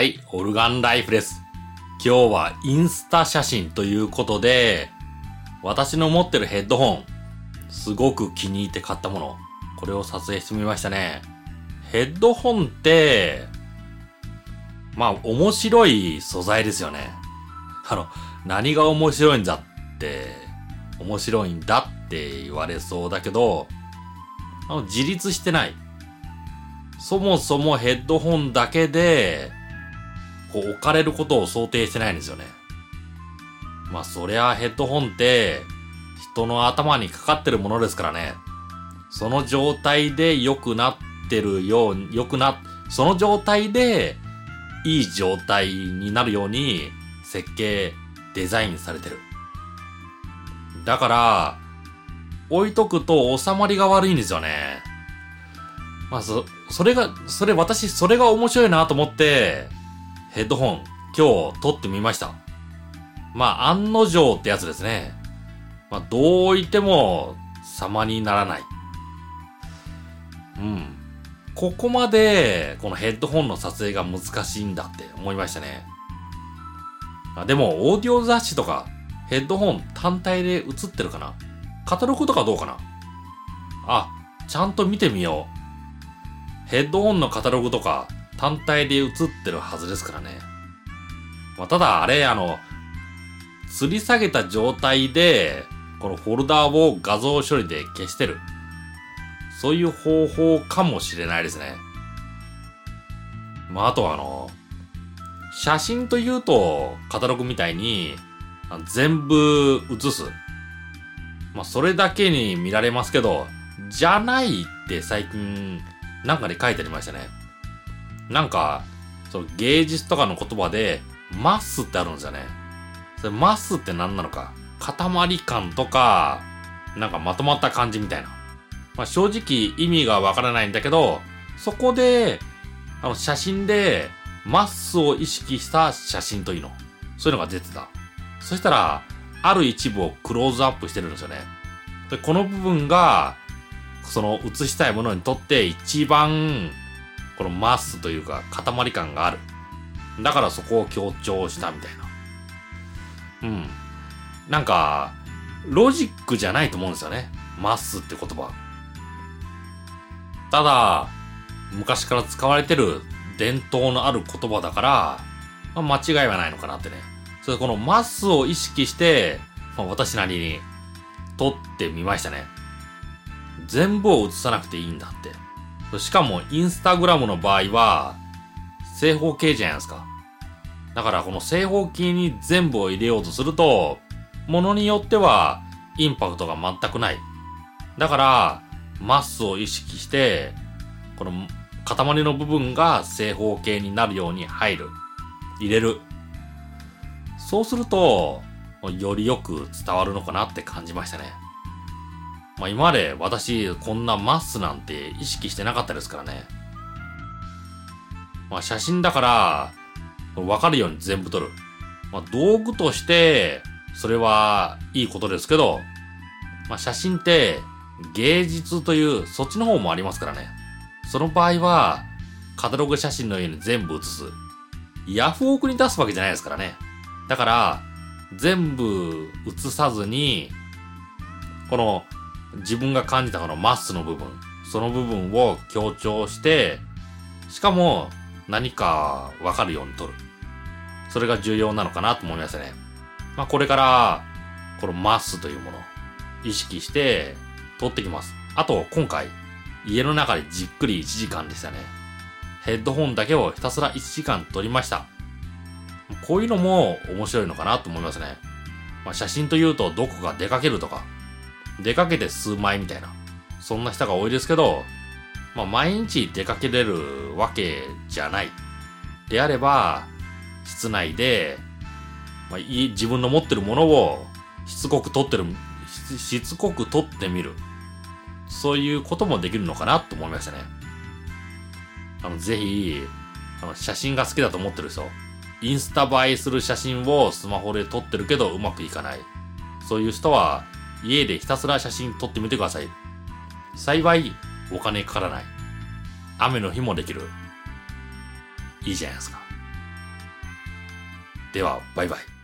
はい、オルガンライフです。今日はインスタ写真ということで、私の持ってるヘッドホン、すごく気に入って買ったもの、これを撮影してみましたね。ヘッドホンって、まあ面白い素材ですよね。あの、何が面白いんだって、面白いんだって言われそうだけど、自立してない。そもそもヘッドホンだけで、こう置かれることを想定してないんですよね。まあそりゃヘッドホンって人の頭にかかってるものですからね。その状態で良くなってるように、良くな、その状態でいい状態になるように設計、デザインされてる。だから、置いとくと収まりが悪いんですよね。まあ、そ、それが、それ私、それが面白いなと思って、ヘッドホン、今日撮ってみました。まあ、案の定ってやつですね。まあ、どう置いても様にならない。うん。ここまで、このヘッドホンの撮影が難しいんだって思いましたね。あでも、オーディオ雑誌とか、ヘッドホン単体で映ってるかな？カタログとかどうかな？あ、ちゃんと見てみよう。ヘッドホンのカタログとか単体で映ってるはずですからね。まあ、ただ、あれ、あの、吊り下げた状態で、このフォルダーを画像処理で消してる。そういう方法かもしれないですね。まあ、あとはあの、写真というと、カタログみたいに、全部写す。まあ、それだけに見られますけど、じゃないって最近、なんかで書いてありましたね。なんか、その芸術とかの言葉で、マスってあるんですよね。それマスって何なのか。塊感とか、なんかまとまった感じみたいな。まあ、正直意味がわからないんだけど、そこで、あの写真で、マッスを意識した写真というの。そういうのが出てた。そしたら、ある一部をクローズアップしてるんですよね。で、この部分が、その映したいものにとって一番、このマスというか塊感がある。だからそこを強調したみたいな。うん。なんか、ロジックじゃないと思うんですよね。マスって言葉。ただ、昔から使われてる伝統のある言葉だから、まあ、間違いはないのかなってね。それこのマスを意識して、まあ、私なりに撮ってみましたね。全部を映さなくていいんだって。しかも、インスタグラムの場合は、正方形じゃないですか。だから、この正方形に全部を入れようとすると、ものによっては、インパクトが全くない。だから、マスを意識して、この塊の部分が正方形になるように入る。入れる。そうすると、よりよく伝わるのかなって感じましたね。まあ今まで私こんなマスなんて意識してなかったですからね。まあ写真だから、わかるように全部撮る。まあ道具として、それはいいことですけど、まあ写真って芸術というそっちの方もありますからね。その場合は、カタログ写真のように全部写す。ヤフオクに出すわけじゃないですからね。だから、全部写さずに、この自分が感じたこのマスの部分、その部分を強調して、しかも何かわかるように撮る。それが重要なのかなと思いましたね。まあこれから、このマスというもの、意識して撮ってきます。あと今回、家の中でじっくり1時間でしたね。ヘッドホンだけをひたすら1時間撮りました。こういうのも面白いのかなと思いますね。まあ、写真というとどこか出かけるとか、出かけて数枚みたいな、そんな人が多いですけど、まあ、毎日出かけれるわけじゃない。であれば、室内で、まあ、いい自分の持ってるものをしつこく撮ってる、ししつこく撮ってみる。そういうこともできるのかなと思いましたね。あの、ぜひ、あの、写真が好きだと思ってる人、インスタ映えする写真をスマホで撮ってるけどうまくいかない。そういう人は、家でひたすら写真撮ってみてください。幸い、お金かからない。雨の日もできる。いいじゃないですか。では、バイバイ。